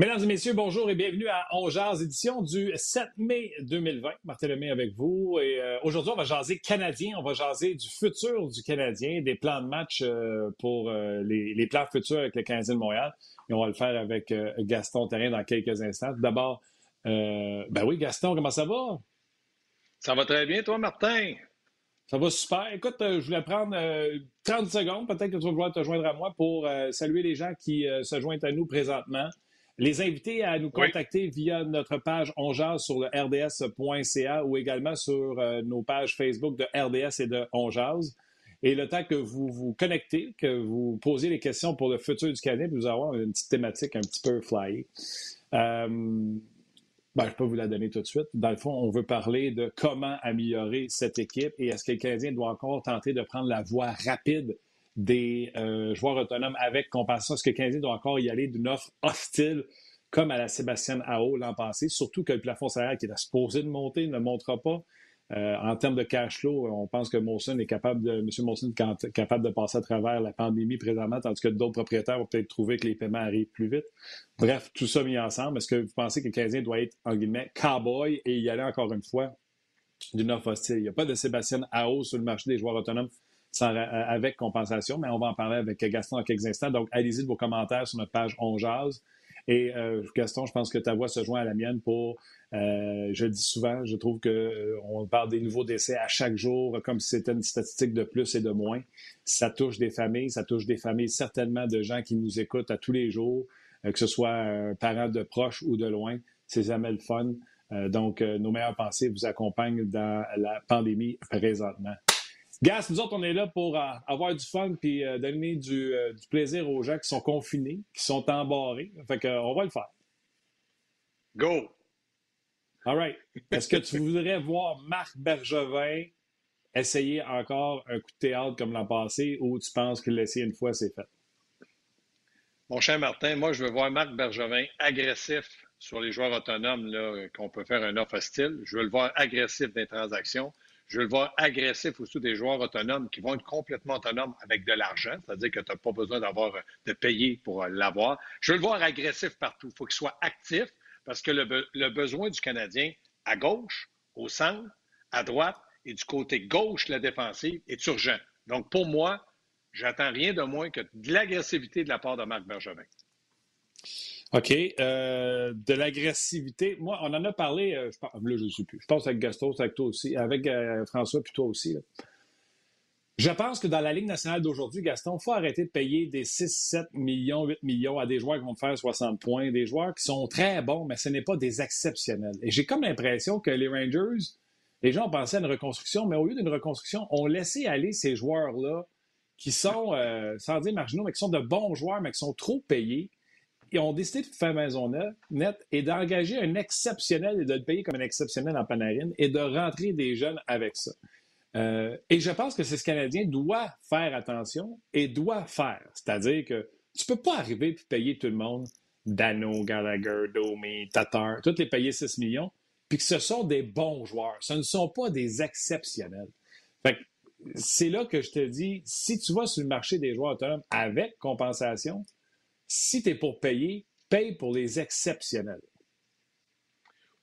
Mesdames et messieurs, bonjour et bienvenue à On Jazz, édition du 7 mai 2020. Martin Lemay avec vous. Et euh, aujourd'hui, on va jaser Canadien. On va jaser du futur du Canadien, des plans de match euh, pour euh, les, les, plans futurs avec le Canadien de Montréal. Et on va le faire avec Gaston Terrain dans quelques instants. D'abord, ben oui, Gaston, comment ça va? Ça va très bien, toi, Martin? Ça va super. Écoute, je voulais prendre 30 secondes, peut-être que tu vas vouloir te joindre à moi pour saluer les gens qui se joignent à nous présentement. Les inviter à nous contacter via notre page Ongeaz sur le rds.ca ou également sur euh, nos pages Facebook de RDS et de Ongeaz. Et le temps que vous vous connectez, que vous posez les questions pour le futur du Canada, vous avoir une petite thématique un petit peu fly. Euh, ben, je peux vous la donner tout de suite. Dans le fond, on veut parler de comment améliorer cette équipe et est-ce que le Canadien doit encore tenter de prendre la voie rapide des euh, joueurs autonomes avec compensation. Est-ce que le Canadien doit encore y aller d'une offre hostile comme à la Sébastien Ao l'an passé, surtout que le plafond salarial qui est supposé de monter ne montera pas. Euh, en termes de cash flow, on pense que Molson est capable de, M. Molson est capable de passer à travers la pandémie présentement, tandis que d'autres propriétaires vont peut-être trouver que les paiements arrivent plus vite. Bref, tout ça mis ensemble. Est-ce que vous pensez que le Canadien doit être, en guillemets, cowboy et y aller encore une fois d'une offre hostile? Il n'y a pas de Sébastien Ao sur le marché des joueurs autonomes sans, euh, avec compensation, mais on va en parler avec Gaston dans quelques instants. Donc, allez-y de vos commentaires sur notre page On Jazz. Et euh, Gaston, je pense que ta voix se joint à la mienne pour, euh, je le dis souvent, je trouve que on parle des nouveaux décès à chaque jour comme si c'était une statistique de plus et de moins. Ça touche des familles, ça touche des familles certainement de gens qui nous écoutent à tous les jours, que ce soit un parent de proche ou de loin. C'est jamais le fun. donc, nos meilleures pensées vous accompagnent dans la pandémie présentement. Gas, nous autres, on est là pour euh, avoir du fun puis euh, donner du, euh, du, plaisir aux gens qui sont confinés, qui sont embarrés. Fait que, on va le faire. Go! All right. Est-ce que tu voudrais voir Marc Bergevin essayer encore un coup de théâtre comme l'an passé ou tu penses qu'il l'a essayé une fois, c'est fait? Mon cher Martin, moi, je veux voir Marc Bergevin agressif sur les joueurs autonomes qu'on peut faire un offre hostile. Je veux le voir agressif des transactions. Je veux le voir agressif aussi des joueurs autonomes qui vont être complètement autonomes avec de l'argent, c'est-à-dire que tu n'as pas besoin d'avoir de payer pour l'avoir. Je veux le voir agressif partout. Il faut qu'il soit actif parce que le, besoin du Canadien à gauche, au centre, à droite et du côté gauche de la défensive est urgent. Donc, pour moi, j'attends rien de moins que de l'agressivité de la part de Marc Bergevin. OK. Euh, de l'agressivité. Moi, on en a parlé, euh, je pense, là, je ne sais plus. Je pense avec Gaston, avec toi aussi, avec euh, François, puis toi aussi. Je pense que dans la Ligue nationale d'aujourd'hui, Gaston, il faut arrêter de payer des 6, 7 millions, 8 millions à des joueurs qui vont faire 60 points, des joueurs qui sont très bons, mais ce n'est pas des exceptionnels. Et j'ai comme l'impression que les Rangers, les gens pensé à une reconstruction, mais au lieu d'une reconstruction, ont laissé aller ces joueurs-là qui sont, sans dire marginaux, mais qui sont de bons joueurs, mais qui sont trop payés ils ont décidé de faire maison nette et d'engager un exceptionnel et de le payer comme un exceptionnel en Panarin et de rentrer des jeunes avec ça. Euh, et je pense que c'est ce Canadien doit faire attention et doit faire. C'est-à-dire que tu peux pas arriver et payer tout le monde, Dano, Gallagher, Domi, Tatar, tous les payer 6 millions, puis que ce sont des bons joueurs. Ce ne sont pas des exceptionnels. c'est là que je te dis, si tu vas sur le marché des joueurs autonomes avec compensation, si tu es pour payer, paye pour les exceptionnels.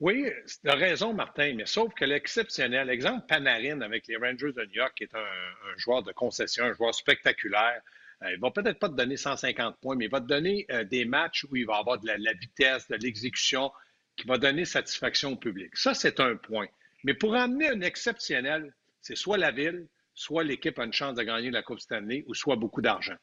Oui, tu as raison, Martin, mais sauf que l'exceptionnel, exemple Panarin avec les Rangers de New York, qui est un, joueur de concession, un joueur spectaculaire, euh, il va peut-être pas te donner 150 points, mais il va te donner euh, des matchs où il va avoir de la, vitesse, de l'exécution, qui va donner satisfaction au public. Ça, c'est un point. Mais pour amener un exceptionnel, c'est soit la ville, soit l'équipe a une chance de gagner la Coupe Stanley, ou soit beaucoup d'argent.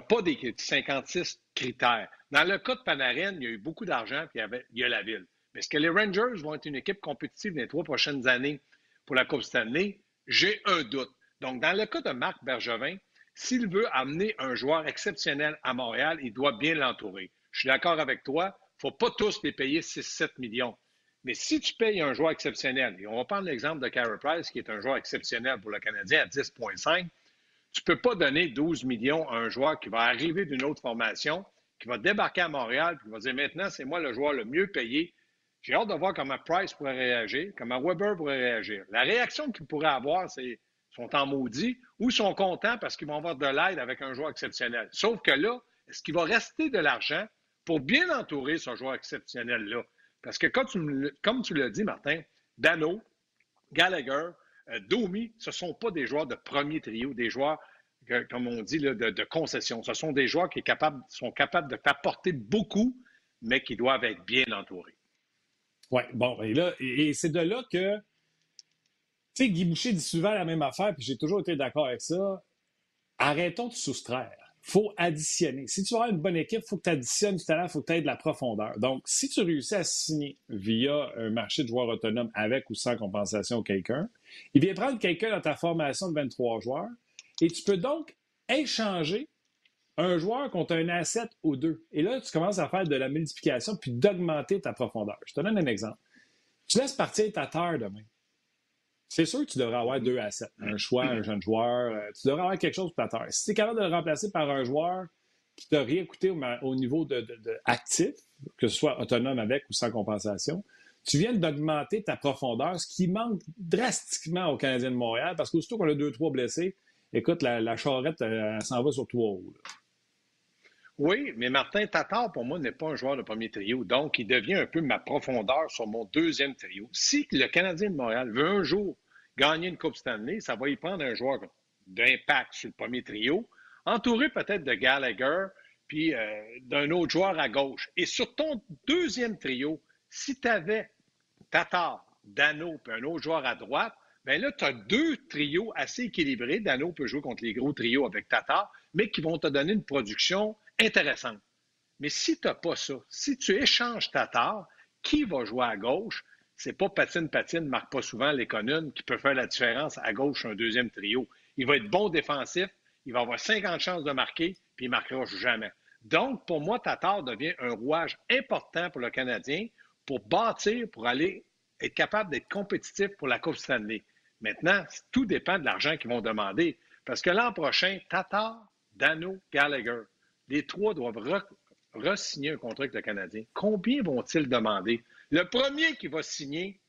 Pas des 56 critères. Dans le cas de Panarin, il y a eu beaucoup d'argent, puis il y, a la ville. Mais est-ce que les Rangers vont être une équipe compétitive dans les trois prochaines années pour la Coupe Stanley? J'ai un doute. Donc, dans le cas de Marc Bergevin, s'il veut amener un joueur exceptionnel à Montréal, il doit bien l'entourer. Je suis d'accord avec toi, il ne faut pas tous les payer 6-7 millions. Mais si tu payes un joueur exceptionnel, et on va prendre l'exemple de Carey Price, qui est un joueur exceptionnel pour le Canadien à 10,5, tu ne peux pas donner 12 millions à un joueur qui va arriver d'une autre formation, qui va débarquer à Montréal, puis qui va dire maintenant, c'est moi le joueur le mieux payé. J'ai hâte de voir comment Price pourrait réagir, comment Weber pourrait réagir. La réaction qu'ils pourraient avoir, c'est sont en maudit ou sont contents parce qu'ils vont avoir de l'aide avec un joueur exceptionnel. Sauf que là, est-ce qu'il va rester de l'argent pour bien entourer ce joueur exceptionnel-là? Parce que quand tu, comme tu l'as dit, Martin, Dano, Gallagher, Domi, ce ne sont pas des joueurs de premier trio, des joueurs, comme on dit, de, concession. Ce sont des joueurs qui sont capables de faire porter beaucoup, mais qui doivent être bien entourés. Oui, bon, et là, et, c'est de là que, tu sais, Guy Boucher dit souvent la même affaire, puis j'ai toujours été d'accord avec ça. Arrêtons de soustraire faut additionner. Si tu veux avoir une bonne équipe, il faut que tu additionnes du talent, il faut que tu aies de la profondeur. Donc, si tu réussis à signer via un marché de joueurs autonomes avec ou sans compensation quelqu'un, il vient prendre quelqu'un dans ta formation de 23 joueurs et tu peux donc échanger un joueur contre un asset ou deux. Et là, tu commences à faire de la multiplication puis d'augmenter ta profondeur. Je te donne un exemple. Tu laisses partir ta terre demain c'est sûr que tu devrais avoir deux assets. Un choix, un jeune joueur. Euh, tu devrais avoir quelque chose pour ta terre. Si tu es capable de le remplacer par un joueur qui t'a rien coûté au, niveau de, actif, que ce soit autonome avec ou sans compensation, tu viens d'augmenter ta profondeur, ce qui manque drastiquement aux Canadiens de Montréal, parce qu'aussitôt qu'on a deux, trois blessés, écoute, la, charrette, elle, s'en va sur trois roues. Oui, mais Martin Tatar, pour moi, n'est pas un joueur de premier trio. Donc, il devient un peu ma profondeur sur mon deuxième trio. Si le Canadien de Montréal veut un jour gagner une Coupe Stanley, ça va y prendre un joueur d'impact sur le premier trio, entouré peut-être de Gallagher, puis euh, d'un autre joueur à gauche. Et sur ton deuxième trio, si tu avais Tatar, Dano, puis un autre joueur à droite, bien là, tu as deux trios assez équilibrés. Dano peut jouer contre les gros trios avec Tatar, mais qui vont te donner une production intéressante. Mais si tu n'as pas ça, si tu échanges Tatar, qui va jouer à gauche? c'est pas patine-patine, marque pas souvent les l'économe qui peut faire la différence à gauche un deuxième trio. Il va être bon défensif, il va avoir 50 chances de marquer, puis il ne marquera jamais. Donc, pour moi, Tatar devient un rouage important pour le Canadien pour bâtir, pour aller être capable d'être compétitif pour la Coupe Stanley. Maintenant, tout dépend de l'argent qu'ils vont demander. Parce que l'an prochain, Tatar, Dano, Gallagher, les trois doivent re-signer un contrat avec le Canadien. Combien vont-ils demander? Le premier qui va signer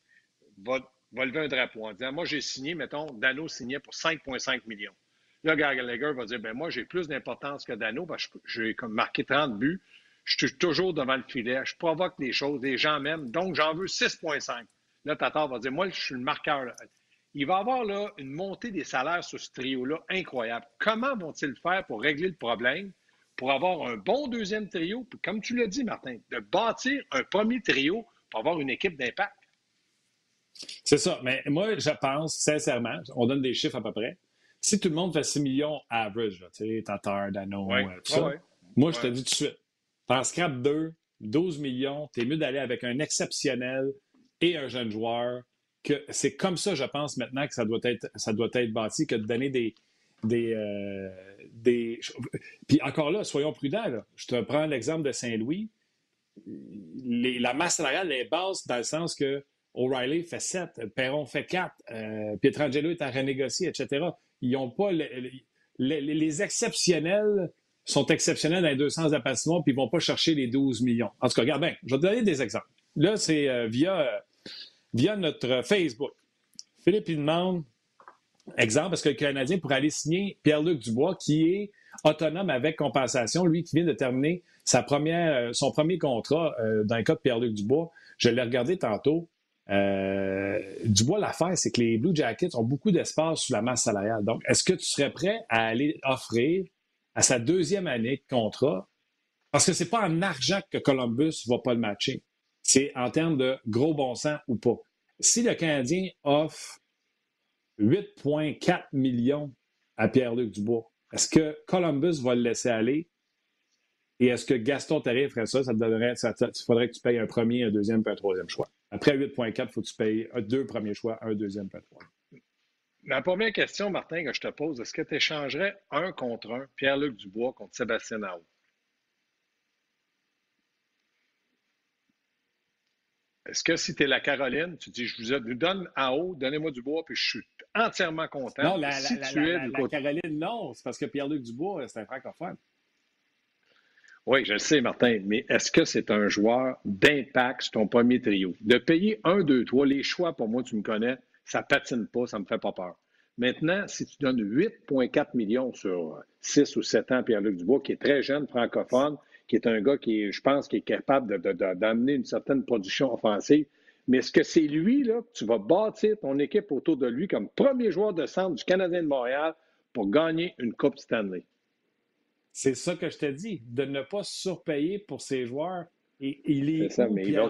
va, lever un drapeau en disant Moi, j'ai signé, mettons, Dano signait pour 5,5 millions. Là, Gallagher va dire ben moi, j'ai plus d'importance que Dano parce que j'ai marqué 30 buts. Je suis toujours devant le filet. Je provoque des choses. Les gens m'aiment. Donc, j'en veux 6,5. Là, Tatar va dire Moi, je suis le marqueur. Il va y avoir là, une montée des salaires sur ce trio-là incroyable. Comment vont-ils faire pour régler le problème, pour avoir un bon deuxième trio, puis comme tu l'as dit, Martin, de bâtir un premier trio avoir une équipe d'impact. C'est ça. Mais moi, je pense, sincèrement, on donne des chiffres à peu près. Si tout le monde fait 6 millions average, tu sais, Tatar, Dano, euh, tout ça, moi, je te dis tout de suite, en scrap 2, 12 millions, tu es mieux d'aller avec un exceptionnel et un jeune joueur. que C'est comme ça, je pense, maintenant que ça doit être, ça doit être bâti, que de donner des. des, euh, des... Puis encore là, soyons prudents. Je te prends l'exemple de Saint-Louis la masse salariale est basse dans le sens que O'Reilly fait 7, Perron fait 4, euh, Pietrangelo est à renégocier, etc. Ils n'ont pas. les exceptionnels sont exceptionnels dans les deux sens de la puis ils vont pas chercher les 12 millions. En tout cas, regarde bien, je vais te donner des exemples. Là, c'est euh, via, euh, via notre Facebook. Philippe, il demande, exemple, parce que le Canadien pourrait aller signer Pierre-Luc Dubois, qui est autonome avec compensation, lui qui vient de terminer euh, son premier contrat dans le cas de Pierre-Luc Dubois? Je l'ai regardé tantôt. Dubois, l'affaire, c'est que les Blue Jackets ont beaucoup d'espace sur la masse salariale. Donc, est-ce que tu serais prêt à aller offrir à sa deuxième année de contrat? Parce que c'est pas en argent que Columbus va pas le matcher. C'est en termes de gros bon sens ou pas. Si le Canadien offre 8,4 millions à Pierre-Luc Dubois, est-ce que Columbus va le laisser aller? Et est-ce que Gaston Terrier ferait ça? Ça il faudrait que tu payes un premier, un deuxième, puis un troisième choix. Après 8.4, il faut que tu payes deux premiers choix, un deuxième, puis un troisième. Ma première question, Martin, que je te pose, est-ce que tu échangerais un contre un, Pierre-Luc Dubois contre Sébastien Nao? Est-ce que si tu es la Caroline, tu dis, je vous donne en haut, donnez-moi du bois, puis je suis entièrement content. Non, la, Caroline, non. C'est parce que Pierre-Luc Dubois, c'est un francophone. Oui, je le sais, Martin, mais est-ce que c'est un joueur d'impact sur ton premier trio? De payer un, deux, trois, les choix, pour moi, tu me connais, ça patine pas, ça me fait pas peur. Maintenant, si tu donnes 8,4 millions sur 6 ou 7 ans à Pierre-Luc Dubois, qui est très jeune, francophone, qui est un gars qui, je pense, qui est capable d'amener une certaine production offensive. Mais est-ce que c'est lui, là, que tu vas bâtir ton équipe autour de lui comme premier joueur de centre du Canadien de Montréal pour gagner une Coupe Stanley? C'est ça que je te dis, de ne pas surpayer pour ses joueurs. Et, il est, ça, mais il va,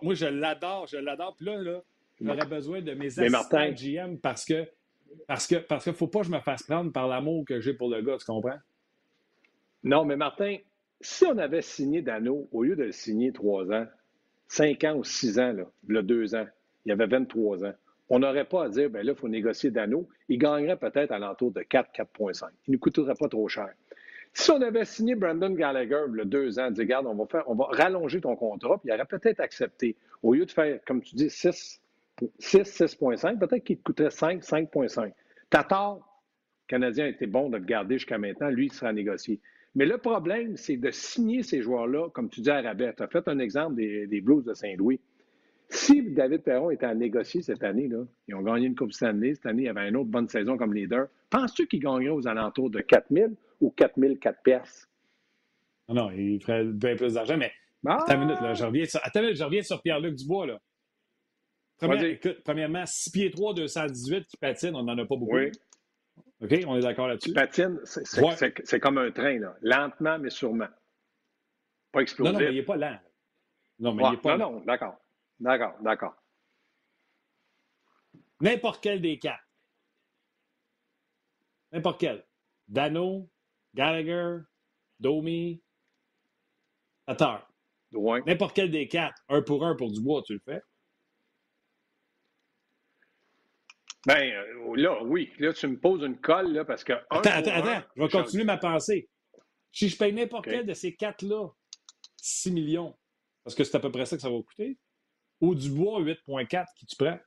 Moi, je l'adore, je l'adore. Puis là, là j'aurais besoin de mes assistants GM parce que parce que parce qu'il ne faut pas que je me fasse prendre par l'amour que j'ai pour le gars, tu comprends? Non, mais Martin, si on avait signé Dano, au lieu de le signer trois ans, cinq ans ou six ans, là, là deux ans, il y avait 23 ans, on n'aurait pas à dire, ben là, il faut négocier Dano. Il gagnerait peut-être à l'entour de 4, 4,5. Il ne nous coûterait pas trop cher. Si on avait signé Brandon Gallagher le deux ans, dit, regarde, on va, faire, on va rallonger ton contrat, puis il aurait peut-être accepté. Au lieu de faire, comme tu dis, 6, 6 6,5, peut-être qu'il te coûterait 5, 5,5. T'as tort. Le Canadien a été bon de le garder jusqu'à maintenant. Lui, il sera négocié. Mais le problème, c'est de signer ces joueurs-là, comme tu dis à Rabais. Tu as fait un exemple des, Blues de Saint-Louis. Si David Perron était à négocier cette année, là, ils ont gagné une Coupe Stanley, cette année, il y avait une autre bonne saison comme leader, penses-tu qu'ils gagneraient aux alentours de 4 000 ou 4 004 pièces? Non, il ferait bien plus d'argent, mais ah! attends une minute, là, je reviens sur, attends je reviens sur Pierre-Luc Dubois. Là. Premièrement, 6 pieds 3, 218 qui patine, on n'en a pas beaucoup. Oui. OK, on est d'accord là-dessus? Patine, c'est comme un train, là. lentement mais sûrement. Pas explosif. Non, non, mais il n'est pas lent. Non, mais il n'est pas Non, non, d'accord. D'accord, d'accord. N'importe quel des quatre. N'importe quel. Dano, Gallagher, Domi, Tatar. Ouais. N'importe quel des quatre. Un pour un pour Dubois, tu le fais? Ben euh, là, oui. Là, tu me poses une colle, là, parce que. Attends, attends, attends. Je vais continuer ma pensée. Si je paye n'importe quel de ces quatre-là, 6 millions, parce que c'est à peu près ça que ça va coûter, ou du bois 8,4 qui tu prends?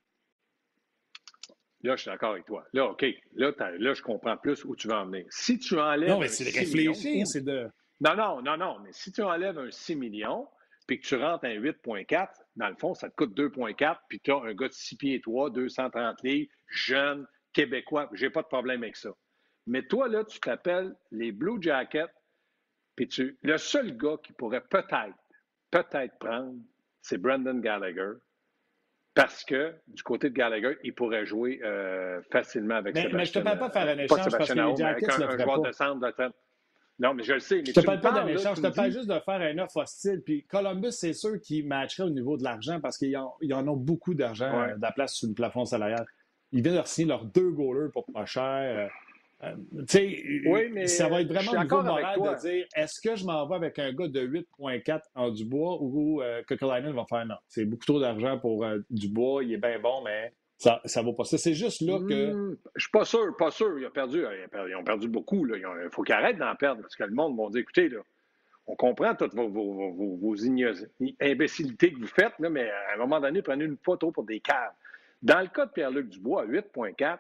Là, je suis d'accord avec toi. Là, OK. Là, là, je comprends plus où tu vas en venir. Si tu enlèves. Non, mais c'est de réfléchir, c'est de. Non, non, non, non. Mais si tu enlèves un 6 millions, puis que tu rentres un 8,4, dans le fond, ça te coûte 2,4, puis tu as un gars de 6 pieds 3, 230 livres, jeune, québécois, j'ai pas de problème avec ça. Mais toi, là, tu t'appelles les Blue Jackets, puis tu. Le seul gars qui pourrait peut-être, peut-être prendre, c'est Brandon Gallagher. Parce que du côté de Gallagher, il pourrait jouer euh, facilement avec mais, Sébastien. Mais je ne te parle pas de faire un échange parce que les Jackets un, un joueur de centre, non, mais je le sais. Mais je ne te parle pas d'un échange, je te parle juste de faire un offre hostile. Puis Columbus, c'est sûr qu'ils matcheraient au niveau de l'argent parce qu'ils en, en, ont beaucoup d'argent euh, de la place sur le plafond salarial. Ils viennent de signer leurs deux goalers pour pas cher. Euh, euh oui, mais ça va être vraiment au niveau moral de dire est-ce que je m'en vais avec un gars de 8,4 en Dubois ou euh, que va faire? Non. C'est beaucoup trop d'argent pour Dubois. Il est bien bon, mais ça, ça va pas. C'est juste là que. Hmm, je suis pas sûr, pas sûr. Ils ont perdu, ils ont perdu beaucoup. Là. Il faut qu'ils arrêtent d'en perdre parce que le monde va dire écoutez, là, on comprend toutes vos, vos, vos, imbécilités que vous faites, là, mais à un moment donné, prenez une photo pour des caves. Dans le cas de Pierre-Luc Dubois, 8,4,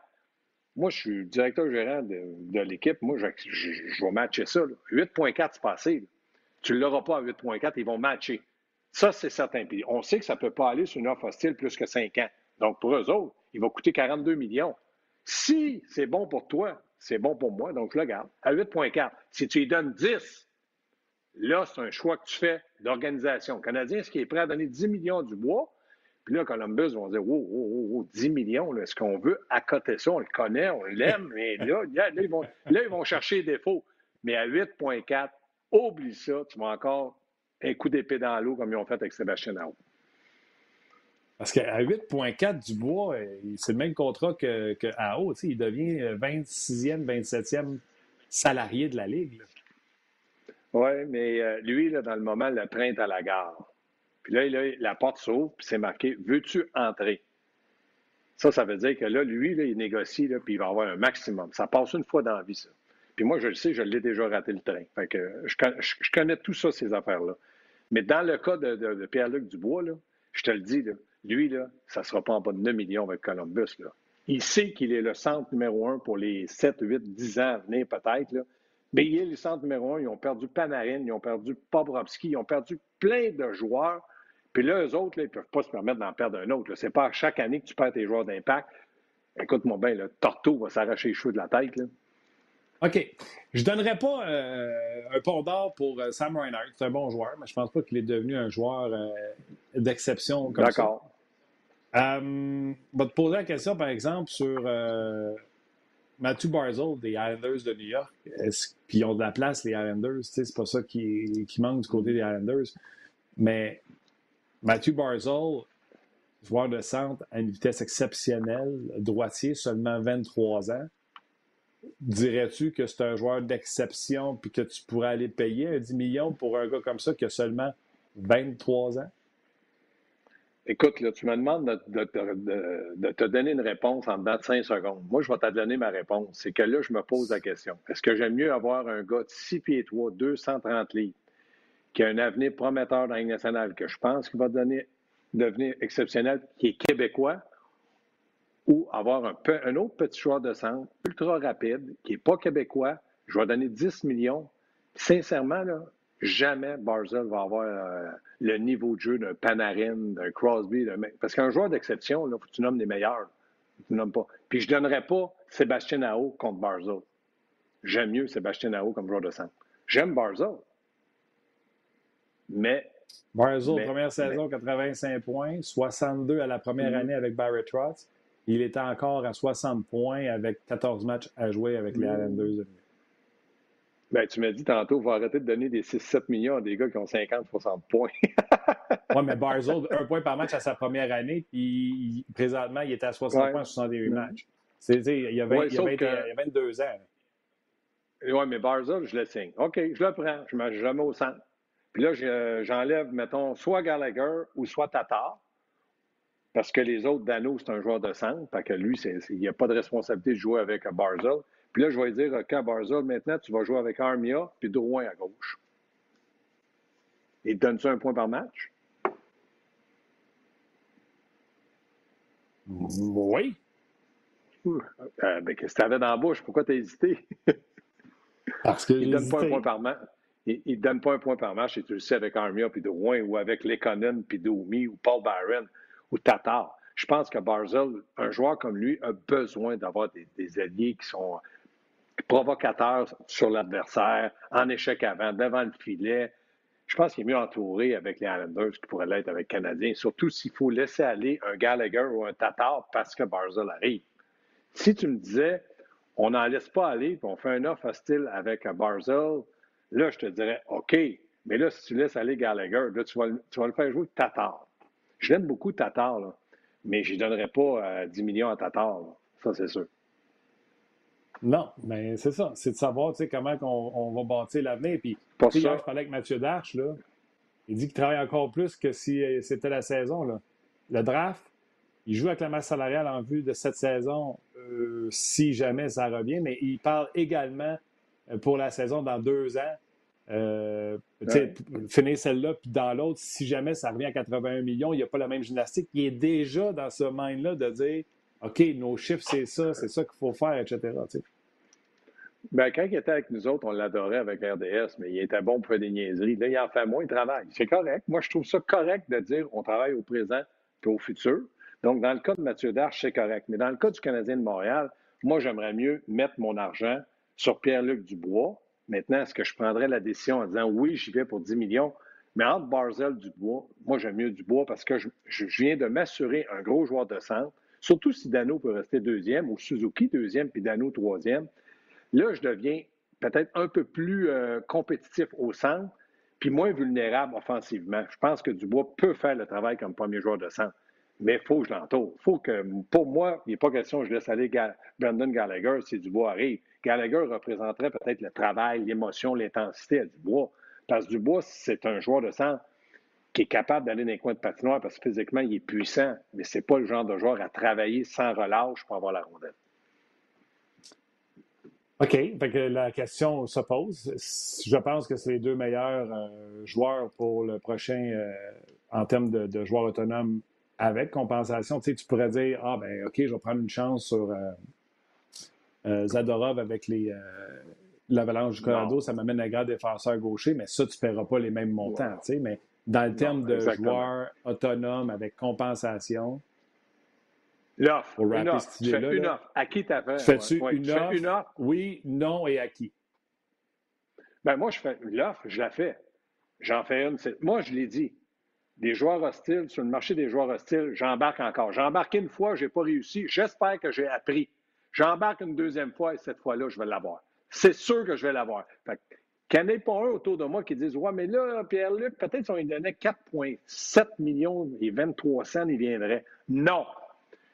moi, je suis directeur gérant de, l'équipe. Moi, je, je, vais matcher ça. 8,4, c'est passé. Tu ne l'auras pas à 8,4, ils vont matcher. Ça, c'est certain. Puis on sait que ça ne peut pas aller sur une offre hostile plus que 5 ans. Donc, pour eux autres, il va coûter 42 millions. Si c'est bon pour toi, c'est bon pour moi, donc je le garde. À 8,4. Si tu lui donnes 10, là, c'est un choix que tu fais d'organisation. Le Canadien, est-ce qu'il est prêt à donner 10 millions du bois? Puis là, Columbus vont dire Wow, wow, wow, 10 millions, est-ce qu'on veut accoter ça? On le connaît, on l'aime, mais là, là, ils vont, là, ils vont chercher des défauts. Mais à 8,4, oublie ça, tu vas encore un coup d'épée dans l'eau comme ils ont fait avec Sébastien Aho. Parce qu'à 8,4 du bois, euh, c'est le même contrat que, que. Il devient 26e, 27e salarié de la Ligue. Oui, mais euh, lui, là, dans le moment, le train est à la gare. Puis là, la porte s'ouvre, puis c'est marqué Veux-tu entrer? Ça, ça veut dire que là, lui, il négocie, là, puis il va avoir un maximum. Ça passe une fois dans la vie, ça. Puis moi, je le sais, je l'ai déjà raté le train. Fait que je, connais tout ça, ces affaires-là. Mais dans le cas de, Pierre-Luc Dubois, là, je te le dis, lui, là, ça ne sera pas en bas de 9 millions avec Columbus. Là. Il sait qu'il est le centre numéro un pour les 7, 8, 10 ans à venir, peut-être. Mais il est le centre numéro un. Ils ont perdu Panarin, ils ont perdu Bobrovski, ils ont perdu plein de joueurs puis là, eux autres, ils ne peuvent pas se permettre d'en perdre un autre. Ce n'est pas à chaque année que tu perds tes joueurs d'impact. Écoute-moi bien, le Torto va s'arracher les cheveux de la tête. Là. OK. Je ne donnerais pas euh, un pont d'or pour euh, Sam Reinhardt. C'est un bon joueur, mais je ne pense pas qu'il est devenu un joueur euh, d'exception comme ça. D'accord. Je vais te poser la question, par exemple, sur Matthew Barzell des Islanders de New York. Puis ils ont de la place, les Islanders? C'est pas ça qui, qui manque du côté des Islanders. Mais Matthew Barzell, joueur de centre à une vitesse exceptionnelle, droitier, seulement 23 ans. Dirais-tu que c'est un joueur d'exception puis que tu pourrais aller payer un 10 millions pour un gars comme ça qui a seulement 23 ans? Écoute, là, tu me demandes de, te donner une réponse en dedans de 5 secondes. Moi, je vais te donner ma réponse. C'est que là, je me pose la question. Est-ce que j'aime mieux avoir un gars de 6 pieds 3, 230 livres, qui a un avenir prometteur dans la nationale, que je pense qu'il va devenir exceptionnel, qui est québécois, ou avoir un, un autre petit joueur de centre ultra rapide, qui n'est pas québécois, je vais donner 10 millions. Sincèrement, là, jamais Barzell va avoir euh, le niveau de jeu d'un Panarin, d'un Crosby. Parce qu'un joueur d'exception, il faut que tu nommes les meilleurs. Tu nommes pas. Puis je ne donnerais pas Sébastien Nao contre Barzell. J'aime mieux Sébastien Nao comme joueur de centre. J'aime Barzell. Mais. Barzell, première saison, 85 points, 62 à la première mm-hmm. année avec Barrett Ross. Il était encore à 60 points avec 14 matchs à jouer avec les Islanders. Ben, tu m'as dit tantôt, il faut arrêter de donner des 6-7 millions à des gars qui ont 50-60 points. oui, mais Barzell, un point par match à sa première année, puis présentement, il était à 60 points à 68 matchs. il, y a 22 ans. Oui, mais Barzell, je le signe. OK, je le prends. Je ne mets jamais au centre. Puis là, j'enlève, mettons, soit Gallagher ou soit Tatar. Parce que les autres, Dano, c'est un joueur de centre. Fait que lui, il n'y a pas de responsabilité de jouer avec Barzell. Puis là, je vais dire, OK, Barzell, maintenant, tu vas jouer avec Armia puis Drouin à gauche. Il te donne-tu un point par match? Oui. Euh, ben, qu'est-ce que tu avais dans la bouche? Pourquoi tu as hésité? Parce que il ne donne pas un point par match. Il ne donne pas un point par match, et tu le sais, avec Armia puis Drouin, ou avec Lekonen puis Domi, ou Paul Byron, ou Tatar. Je pense que Barzell, un joueur comme lui, a besoin d'avoir des, alliés qui sont provocateurs sur l'adversaire, en échec avant, devant le filet. Je pense qu'il est mieux entouré avec les Islanders qu'il pourrait l'être avec les Canadiens, surtout s'il faut laisser aller un Gallagher ou un Tatar parce que Barzell arrive. Si tu me disais, on n'en laisse pas aller, puis on fait un offre hostile avec Barzell, là, je te dirais, OK, mais là, si tu laisses aller Gallagher, là, tu vas, le faire jouer Tatar. Je l'aime beaucoup, Tatar, mais je ne donnerais pas 10 euh, millions à Tatar. Ça, c'est sûr. Non, mais c'est ça. C'est de savoir comment on, va bâtir l'avenir. Puis, hier, je parlais avec Mathieu Darche. Là. Il dit qu'il travaille encore plus que si euh, c'était la saison. Là. Le draft, il joue avec la masse salariale en vue de cette saison euh, si jamais ça revient, mais il parle également pour la saison dans deux ans euh, finir celle-là, puis dans l'autre, si jamais ça revient à 81 millions, il n'y a pas la même gymnastique. Il est déjà dans ce mind-là de dire OK, nos chiffres, c'est ça, c'est ça qu'il faut faire, etc. Ben, quand il était avec nous autres, on l'adorait avec RDS, mais il était bon pour faire des niaiseries. Là, il en fait moins, il travaille. C'est correct. Moi, je trouve ça correct de dire on travaille au présent et au futur. Donc, dans le cas de Mathieu Darche, c'est correct. Mais dans le cas du Canadien de Montréal, moi, j'aimerais mieux mettre mon argent sur Pierre-Luc Dubois, Maintenant, est-ce que je prendrais la décision en disant oui, j'y vais pour 10 millions? Mais entre Barzell Dubois, moi j'aime mieux Dubois parce que je, viens de m'assurer un gros joueur de centre, surtout si Dano peut rester deuxième ou Suzuki deuxième puis Dano troisième. Là, je deviens peut-être un peu plus euh, compétitif au centre puis moins vulnérable offensivement. Je pense que Dubois peut faire le travail comme premier joueur de centre. Mais il faut que je l'entoure. faut que, pour moi, il n'est pas question que je laisse aller Brandon Gallagher si Dubois arrive. Gallagher représenterait peut-être le travail, l'émotion, l'intensité à Dubois. Parce que Dubois, c'est un joueur de centre qui est capable d'aller dans les coins de patinoire parce que physiquement, il est puissant, mais ce n'est pas le genre de joueur à travailler sans relâche pour avoir la rondelle. OK. Fait que la question se pose. Je pense que c'est les deux meilleurs euh, joueurs pour le prochain euh, en termes de, joueurs autonomes avec compensation. Tu, sais, tu pourrais dire Ah, ben, OK, je vais prendre une chance sur. Euh, Zadorov avec les l'Avalanche du Colorado, ça m'amène un grand défenseur gaucher, mais ça, tu ne paieras pas les mêmes montants. Mais dans le terme de joueur autonome avec compensation, L'offre. Une offre. Tu fais une offre. À qui tu fait? Fais-tu une, offre? une offre? Oui, non et à qui? Ben moi, je fais l'offre, je la fais. J'en fais une. Moi, je l'ai dit. Des joueurs hostiles, sur le marché des joueurs hostiles, j'embarque encore. J'ai embarqué une fois, je n'ai pas réussi. J'espère que j'ai appris. J'embarque une deuxième fois et cette fois-là, je vais l'avoir. C'est sûr que je vais l'avoir. Qu'il n'y en ait pas un autour de moi qui dise Ouais, mais là, Pierre-Luc, peut-être si on lui donnait 4,7 millions et 23 cents, il viendrait. Non.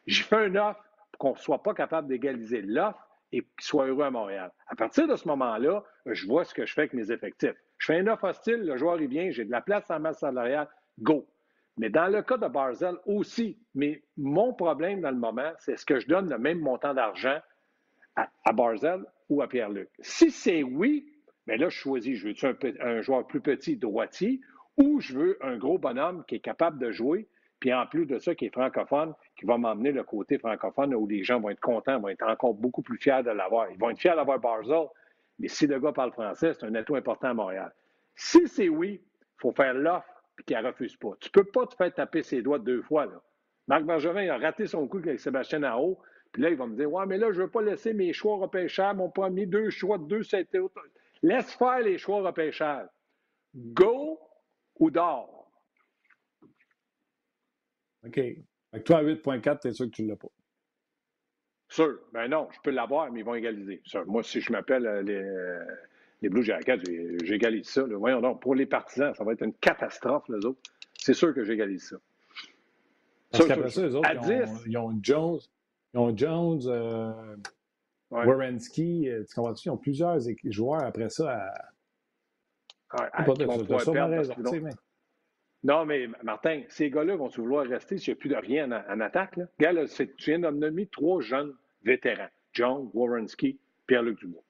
J'ai fait une offre pour qu'on ne soit pas capable d'égaliser l'offre et qu'il soit heureux à Montréal. À partir de ce moment-là, je vois ce que je fais avec mes effectifs. Je fais une offre hostile, le joueur il vient, j'ai de la place en masse salariale, go. Mais dans le cas de Barzell aussi, mais mon problème dans le moment, c'est est-ce que je donne le même montant d'argent à, Barzell ou à Pierre-Luc? Si c'est oui, mais là, je choisis, je veux un, joueur plus petit droitier ou je veux un gros bonhomme qui est capable de jouer, puis en plus de ça, qui est francophone, qui va m'emmener le côté francophone où les gens vont être contents, vont être encore beaucoup plus fiers de l'avoir. Ils vont être fiers d'avoir Barzell, mais si le gars parle français, c'est un atout important à Montréal. Si c'est oui, il faut faire l'offre et qu'il ne refuse pas. Tu ne peux pas te faire taper ses doigts deux fois. Là. Marc Bergevin il a raté son coup avec Sébastien Nao. Puis là, il va me dire Ouais, mais là, je ne veux pas laisser mes choix repêchables, mon premier deux choix, deux c'était Laisse faire les choix repêchables. Go ou dors. OK. Avec toi, à 8.4, es sûr que tu ne l'as pas. Sûr. Ben non, je peux l'avoir, mais ils vont égaliser. Moi, si je m'appelle euh, les, euh, les, Blue Jackets, j'égalise ça. Voyons donc, pour les partisans, ça va être une catastrophe, les autres. C'est sûr que j'égalise ça. Parce qu'après ça, les autres, ils ont, Jones, ils ont Jones, euh, Warrenski, tu comprends-tu? Ils ont plusieurs joueurs après ça à. Ouais, à, pas de, raison, non, mais Martin, ces gars-là vont vouloir rester s'il n'y a plus de rien en, attaque? Là? Regarde, tu viens de nommer trois jeunes vétérans. John, Warrenski, Pierre-Luc Dubois.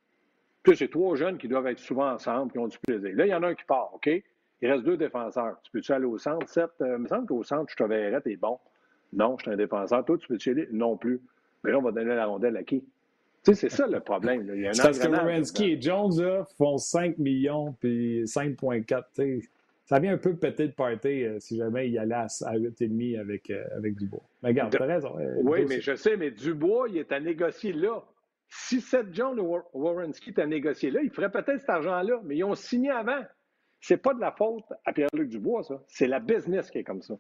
Puis c'est trois jeunes qui doivent être souvent ensemble, qui ont du plaisir. Là, il y en a un qui part, OK? Il reste deux défenseurs. Tu peux-tu aller au centre? Sept, euh, il me semble qu'au centre, je te verrais, t'es bon. Non, je suis un défenseur. Toi, tu peux-tu aller? Non plus. Mais là, on va donner la rondelle à qui? Tu sais, c'est ça le problème. Il y a un parce que Warrenski et Jones font 5 millions puis 5,4. Ça vient un peu péter le party euh, si jamais il allait à, 8,5 avec, euh, avec Dubois. Mais regarde, t'as raison. Euh, oui, mais je sais, mais Dubois, il est à négocier là. Si Seth John ou Warrenski est à négocier là, il ferait peut-être cet argent-là, mais ils ont signé avant. C'est pas de la faute à Pierre-Luc Dubois, ça. C'est la business qui est comme ça.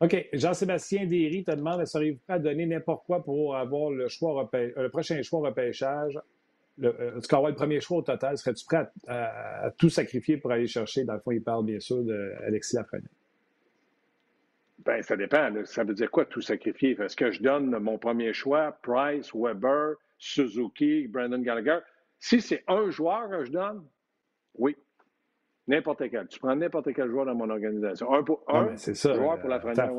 OK. Jean-Sébastien Derry te demande seriez-vous prêt à donner n'importe quoi pour avoir le, choix le prochain choix repêchage? Le, euh, tu le premier choix au total, serais-tu prêt à, tout sacrifier pour aller chercher? Dans le fond, il parle bien sûr d'Alexis Lafrenière. Bien, ça dépend. Ça veut dire quoi tout sacrifier? Est-ce que je donne mon premier choix, Price, Weber, Suzuki, Brandon Gallagher? Si c'est un joueur que je donne, oui. N'importe quel. Tu prends n'importe quel joueur dans mon organisation. Un, pour, un joueur pour Lafrenière.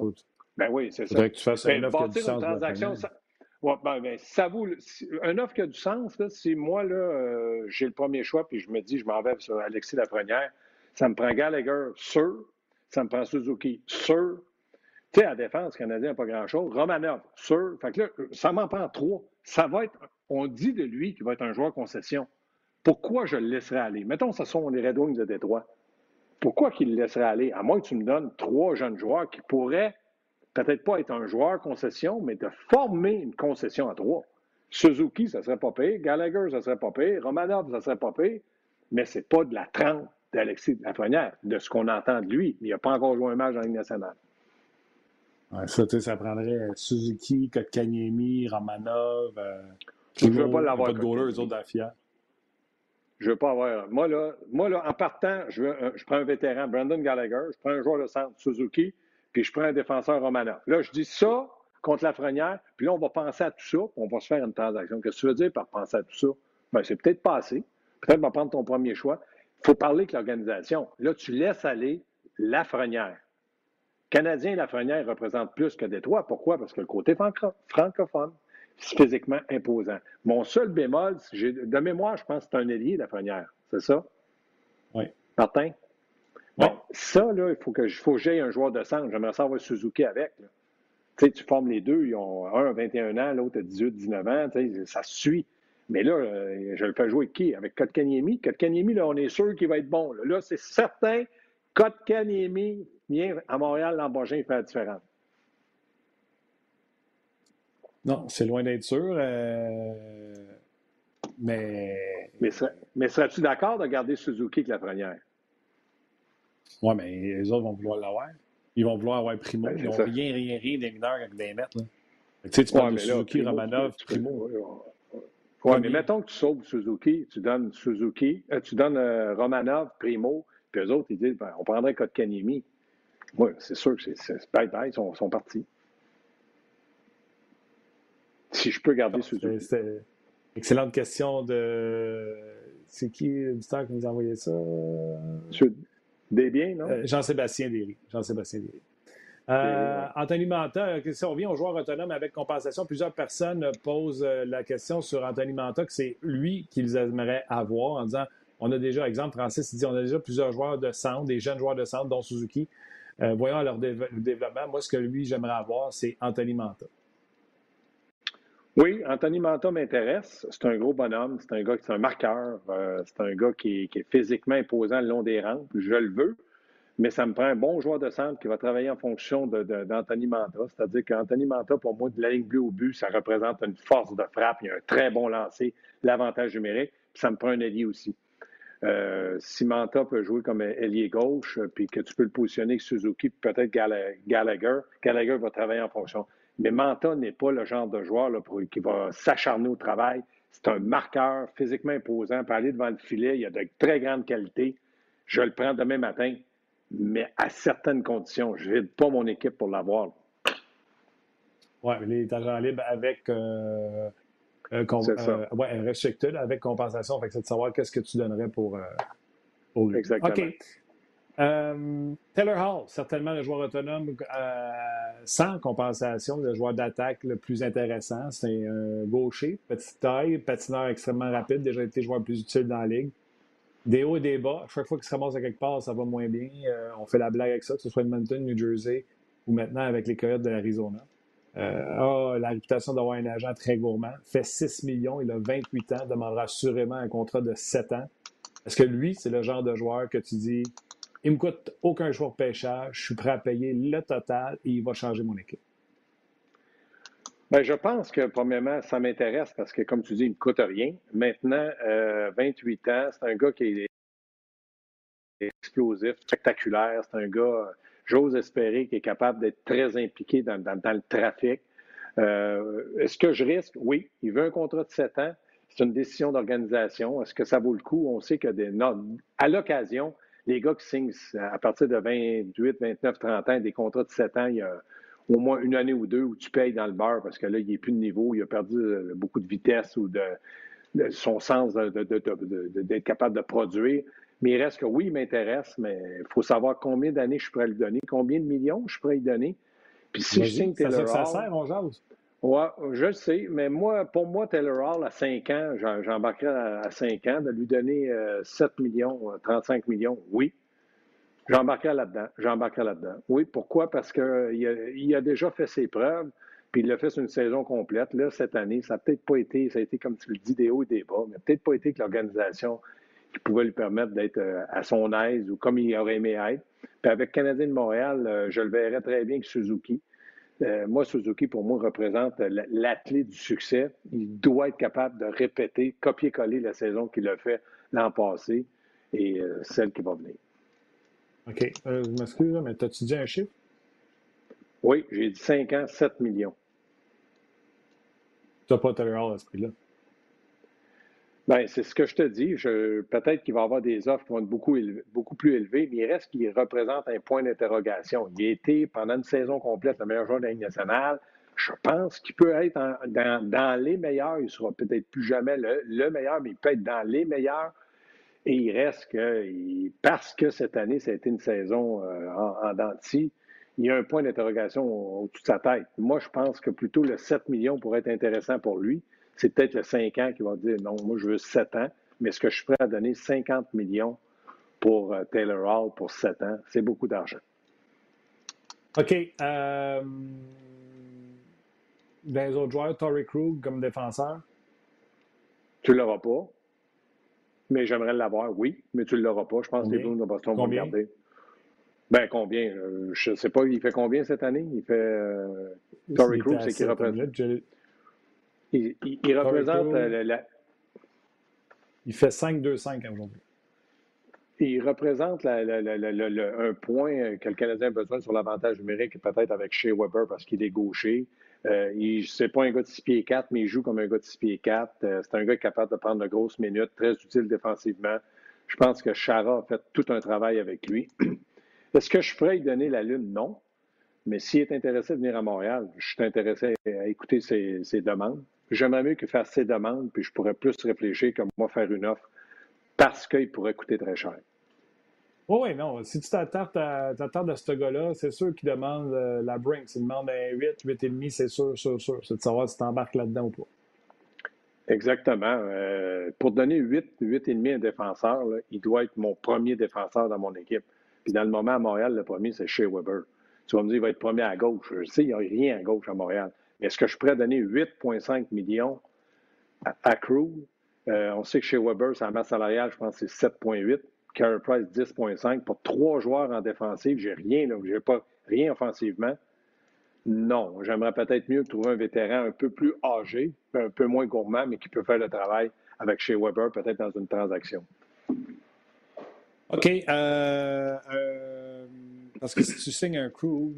Ben oui, c'est ça. Faudrait que tu fasses ben, un offre une transaction, Ouais, ben, ben, ça vaut. Un offre qui a du sens, c'est moi, là, euh, j'ai le premier choix, puis je me dis, je m'en vais sur Alexis Lafrenière. Ça me prend Gallagher, sûr. Ça me prend Suzuki, sûr. Tu sais, à défense, Canadien, pas grand-chose. Romanov, sûr. Fait que là, ça m'en prend trois. Ça va être. On dit de lui qu'il va être un joueur concession. Pourquoi je le laisserais aller? Mettons, ce sont les Red Wings de Détroit. Pourquoi qu'il le laisserait aller? À moins que tu me donnes trois jeunes joueurs qui pourraient peut-être pas être un joueur concession, mais de former une concession à trois. Suzuki, ça serait pas pire. Gallagher, ça serait pas pire. Romanov, ça serait pas pire. Mais c'est pas de la trempe d'Alexis Lafrenière, de ce qu'on entend de lui. Il n'a pas encore joué un match en Ligue nationale. Ouais, ça, ça prendrait Suzuki, Kotkaniemi, Romanov. Euh, je ne veux pas l'avoir. Pas de eux autres. Je veux pas avoir. Moi, là, moi, là en partant, je, prends un vétéran, Brandon Gallagher, je prends un joueur de centre, Suzuki, puis je prends un défenseur Romanov. Là, je dis ça contre la Lafrenière, puis là, on va penser à tout ça, puis on va se faire une transaction. Qu'est-ce que tu veux dire par penser à tout ça? Bien, c'est peut-être pas assez. Peut-être va prendre ton premier choix. Il faut parler avec l'organisation. Là, tu laisses aller la Lafrenière. Canadien et Lafrenière représentent plus que Détroit. Pourquoi? Parce que le côté francophone, physiquement imposant. Mon seul bémol, de mémoire, je pense que c'est un ailier, Lafrenière. C'est ça? Oui. Martin? Bon, ça, là, il faut que, faut que j'aie un joueur de centre. J'aimerais savoir Suzuki avec. Tu sais, tu formes les deux. Ils ont un à 21 ans, l'autre à 18, 19 ans. Ça suit. Mais là, euh, je le fais jouer avec qui? Avec Kotkaniemi? Kotkaniemi, là, on est sûr qu'il va être bon. Là, là c'est certain. Kotkaniemi vient à Montréal, l'an prochain, il fait la différence. Non, c'est loin d'être sûr. Euh, mais. Mais, mais serais-tu d'accord de garder Suzuki avec la première? Oui, mais les autres vont vouloir l'avoir. Ils vont vouloir avoir Primo. Ben, ils n'ont rien, rien, rien des mineurs avec des mètres. Tu sais, tu parles de Suzuki, Romanov, Primo. Oui, mais mettons que tu sauves Suzuki, tu donnes Suzuki, euh, tu donnes euh, Romanov, Primo, puis eux autres, ils disent ben, on prendrait Kotkaniemi. Oui, c'est sûr que c'est bye-bye, ils sont, sont, partis. Si je peux garder Suzuki. C'était excellente question de. C'est qui l'auditeur qui nous a envoyé ça? Desbiens, non? Euh, Jean-Sébastien Derry. Jean-Sébastien Derry. Euh, Anthony Manta, si on revient aux joueurs autonomes avec compensation, plusieurs personnes posent euh, la question sur Anthony Manta, que c'est lui qu'ils aimeraient avoir en disant on a déjà, exemple, Francis dit on a déjà plusieurs joueurs de centre, des jeunes joueurs de centre, dont Suzuki. Euh, voyons leur développement. Moi, ce que lui, j'aimerais avoir, c'est Anthony Manta. Oui, Anthony Manta m'intéresse. C'est un gros bonhomme. C'est un gars qui est un marqueur. c'est un gars qui est, physiquement imposant le long des rangs. Je le veux mais ça me prend un bon joueur de centre qui va travailler en fonction d'Anthony Manta. C'est-à-dire qu'Anthony Manta, pour moi, de la ligne bleue au but, ça représente une force de frappe. Il a un très bon lancer, l'avantage numérique. Puis ça me prend un allié aussi. Euh, si Manta peut jouer comme ailier gauche, puis que tu peux le positionner avec Suzuki, peut-être Gallagher, Gallagher va travailler en fonction. Mais Manta n'est pas le genre de joueur là, qui va s'acharner au travail. C'est un marqueur physiquement imposant. Pour aller devant le filet, il a de très grandes qualités. Je le prends demain matin mais à certaines conditions. Je ne pas mon équipe pour l'avoir. Oui, il est agent libre avec. Euh, euh, euh ouais, restricted avec compensation. Fait c'est de savoir qu'est-ce que tu donnerais pour, euh, pour lui. Exactement. OK. Taylor Hall, certainement le joueur autonome sans compensation, le joueur d'attaque le plus intéressant. C'est un gaucher, petite taille, patineur extrêmement rapide, déjà été joueur le plus utile dans la ligue des hauts et des bas. Chaque fois qu'il se ramasse à quelque part, ça va moins bien. Euh, on fait la blague avec ça, que ce soit Edmonton, New Jersey ou maintenant avec les Coyotes de l'Arizona. Euh, a la réputation d'avoir un agent très gourmand. Fait 6 millions, il a 28 ans, demandera sûrement un contrat de 7 ans. Est-ce que lui, c'est le genre de joueur que tu dis il me coûte aucun choix pêchage, je suis prêt à payer le total et il va changer mon équipe? Bien, je pense que, premièrement, ça m'intéresse parce que, comme tu dis, il ne coûte rien. Maintenant, 28 euh, ans, c'est un gars qui est explosif, spectaculaire. C'est un gars, j'ose espérer, qui est capable d'être très impliqué dans, le trafic. Euh, est-ce que je risque? Oui. Il veut un contrat de 7 ans. C'est une décision d'organisation. Est-ce que ça vaut le coup? On sait que des, à l'occasion, les gars qui signent à partir de 28, 29, 30 ans, des contrats de 7 ans, il y a au moins une année ou deux où tu payes dans le beurre parce que là, il n'est plus de niveau, il a perdu euh, beaucoup de vitesse ou de, son sens d'être capable de produire. Mais il reste que oui, il m'intéresse, mais il faut savoir combien d'années je pourrais lui donner, combien de millions je pourrais lui donner. Puis si je signe Taylor ça, ça sert, on jase. Oui, je le sais, mais moi, pour moi, Taylor Hall, à 5 ans, j'embarquerais à 5 ans, de lui donner 7 euh, millions, 35 euh, millions, oui. J'embarquerai là-dedans. J'embarquerai là-dedans. Oui, pourquoi? Parce qu'il a, il a déjà fait ses preuves, puis il l'a fait sur une saison complète. Là, cette année, ça n'a peut-être pas été, ça a été, comme tu le dis, des hauts et des bas, mais peut-être pas été que l'organisation qui pouvait lui permettre d'être euh, à son aise ou comme il aurait aimé être. Puis avec Canadien de Montréal, euh, je le verrais très bien que Suzuki. Euh, moi, Suzuki, pour moi, représente l'athlète du succès. Il doit être capable de répéter, copier-coller la saison qu'il a fait l'an passé et celle qui va venir. OK. Euh, je m'excuse, mais t'as-tu dit un chiffre? Oui, j'ai dit 5 ans, 7 millions. Tu n'as pas Taylor à ce prix-là? Bien, c'est ce que je te dis. peut-être qu'il va y avoir des offres qui vont être beaucoup, beaucoup plus élevées, mais il reste qu'il représente un point d'interrogation. Il a été, pendant une saison complète, le meilleur joueur de la nationale. Je pense qu'il peut être dans, les meilleurs. Il ne sera peut-être plus jamais le, le, meilleur, mais il peut être dans les meilleurs. Et il reste que, parce que cette année, ça a été une saison euh, en, en il y a un point d'interrogation au-dessus de sa tête. Moi, je pense que plutôt le 7 millions pourrait être intéressant pour lui. C'est peut-être le 5 ans qui va dire non, moi, je veux 7 ans, mais est-ce que je suis prêt à donner 50 millions pour euh, Taylor Hall pour 7 ans? C'est beaucoup d'argent. OK. Euh... Dans les autres joueurs, Tory Krug comme défenseur? Tu ne l'auras pas mais j'aimerais l'avoir, oui, mais tu ne l'auras pas. Je pense que les Blues de Boston vont le garder. Ben, combien? Euh, je ne sais pas, il fait combien cette année? Il fait. Euh, Tory Cruz, c'est qui représente? Il, représente la, Il fait 5-2-5 aujourd'hui. Il représente un point que le Canadien a besoin sur l'avantage numérique, peut-être avec Shea Weber parce qu'il est gaucher. Euh, il c'est pas un gars de 6 pieds 4, mais il joue comme un gars de 6 pieds 4. Euh, c'est un gars capable de prendre de grosses minutes, très utile défensivement. Je pense que Chara a fait tout un travail avec lui. Est-ce que je ferais lui donner la Lune? Non. Mais s'il est intéressé à venir à Montréal, je suis intéressé à écouter ses, demandes. J'aimerais mieux qu'il fasse ses demandes, puis je pourrais plus réfléchir comme moi faire une offre parce qu'il pourrait coûter très cher. Oui, oui, non. Si tu t'attardes à, à, ce gars-là, c'est sûr qu'il demande euh, la Brink. S'il demande un 8, 8,5, c'est sûr, sûr, sûr. C'est de savoir si tu embarques là-dedans ou pas. Exactement. Euh, pour donner 8, 8,5 à un défenseur, il doit être mon premier défenseur dans mon équipe. Puis dans le moment à Montréal, le premier, c'est Shea Weber. Tu vas me dire, il va être premier à gauche. Je sais, il n'y a rien à gauche à Montréal. Est-ce que je pourrais donner 8,5 millions à, Crew? Euh, on sait que chez Weber, sa masse salariale, je pense c'est 7,8. Carey Price, 10,5. Pour trois joueurs en défensive, j'ai rien, Je n'ai pas rien offensivement. Non, j'aimerais peut-être mieux trouver un vétéran un peu plus âgé, un peu moins gourmand, mais qui peut faire le travail avec chez Weber, peut-être dans une transaction. OK. Euh, euh, parce que si tu signes un crew,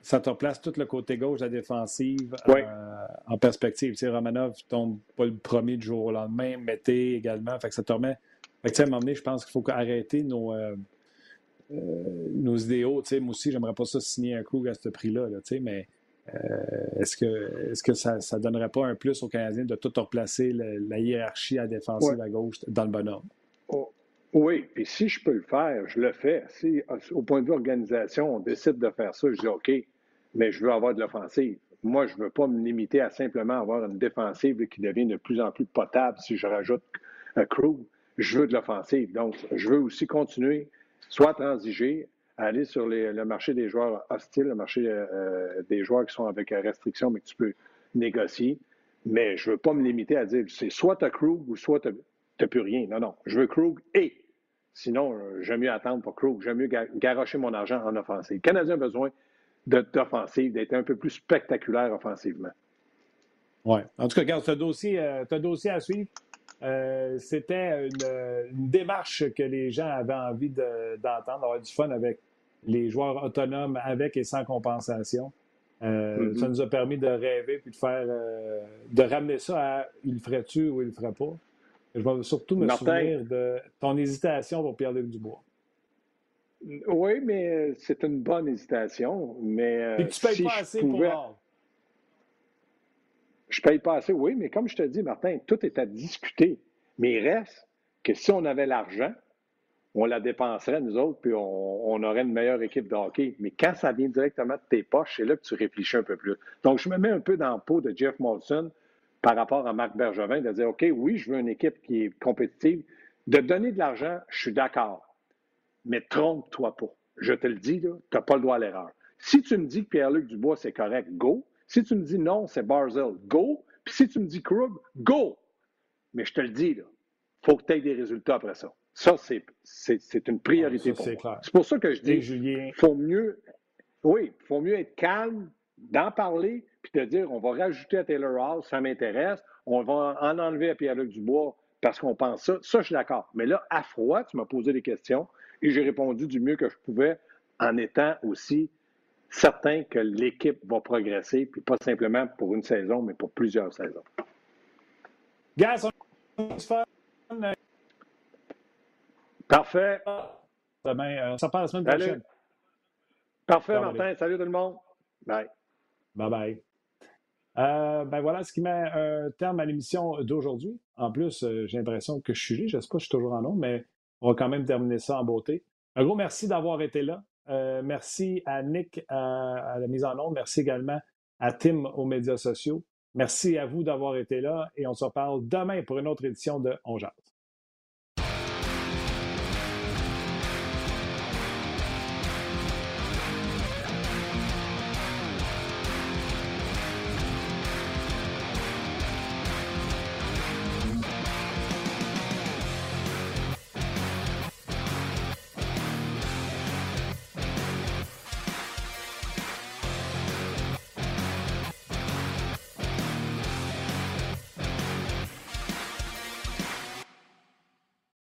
ça te replace tout le côté gauche de la défensive euh, en perspective. Tu sais, Romanov tombe pas le premier du jour au lendemain, Mété également. Fait que ça te remet. Fait que, à un moment donné, je pense qu'il faut arrêter nos, euh, euh, nos idéaux. Tu sais, moi aussi, j'aimerais pas ça signer un crew à ce prix-là. tu sais, mais est-ce que, est-ce que ça ne donnerait pas un plus aux Canadiens de tout replacer la hiérarchie à la défensive à gauche dans le bon ordre? Oui, puis si je peux le faire, je le fais. Si, au point de vue organisation, on décide de faire ça, je dis OK, mais je veux avoir de l'offensive. Moi, je ne veux pas me limiter à simplement avoir une défensive qui devient de plus en plus potable si je rajoute un crew. Je veux de l'offensive. Donc, je veux aussi continuer, soit transiger, aller sur le marché des joueurs hostiles, le marché euh, des joueurs qui sont avec restriction, mais que tu peux négocier. Mais je ne veux pas me limiter à dire c'est soit tu as crew ou soit tu n'as plus rien. Non, non. Je veux Krug et Sinon, euh, j'aime mieux attendre pour Krug. J'aime mieux garocher mon argent en offensive. Le Canadien a besoin d'offensive, d'être un peu plus spectaculaire offensivement. Oui. En tout cas, regarde, ce dossier, euh, dossier à suivre. Euh, c'était une, démarche que les gens avaient envie d'entendre, d'avoir du fun avec les joueurs autonomes, avec et sans compensation. Mm-hmm. Ça nous a permis de rêver puis de faire, de ramener ça à il le ferait-tu ou il le ferait pas. Je vais surtout me souvenir de ton hésitation pour Pierre-Luc Dubois. Oui, mais c'est une bonne hésitation. Mais Et tu ne payes pas assez pour pour Je paye pas assez, oui, mais comme je te dis, Martin, tout est à discuter. Mais il reste que si on avait l'argent, on la dépenserait, nous autres, puis on, aurait une meilleure équipe de hockey. Mais quand ça vient directement de tes poches, c'est là que tu réfléchis un peu plus. Donc, je me mets un peu dans le pot de Jeff Molson par rapport à Marc Bergevin, de dire, OK, oui, je veux une équipe qui est compétitive. De donner de l'argent, je suis d'accord. Mais trompe-toi pas. Je te le dis, tu n'as pas le droit à l'erreur. Si tu me dis que Pierre-Luc Dubois, c'est correct, go. Si tu me dis non, c'est Barzell, go. Puis si tu me dis Krug, go. Mais je te le dis, il faut que tu aies des résultats après ça. Ça, c'est une priorité pour moi. C'est pour ça que je dis, il faut mieux, oui, faut mieux être calme, d'en parler, puis de dire on va rajouter à Taylor Hall, ça m'intéresse, on va en enlever à Pierre-Luc Dubois parce qu'on pense ça. Ça, je suis d'accord. Mais là, à froid, tu m'as posé des questions et j'ai répondu du mieux que je pouvais en étant aussi certain que l'équipe va progresser, puis pas simplement pour une saison, mais pour plusieurs saisons. Gaz, Parfait. Demain, euh, ça part la semaine prochaine. Parfait, Martin. Salut tout le monde. Bye. Bye bye. Euh, ben voilà ce qui met un terme à l'émission d'aujourd'hui. En plus, euh, j'ai l'impression que je suis là. Je ne sais pas je suis toujours en nom, mais on va quand même terminer ça en beauté. Un gros merci d'avoir été là. Euh, merci à Nick à, la mise en nom. Merci également à Tim aux médias sociaux. Merci à vous d'avoir été là et on se reparle demain pour une autre édition de On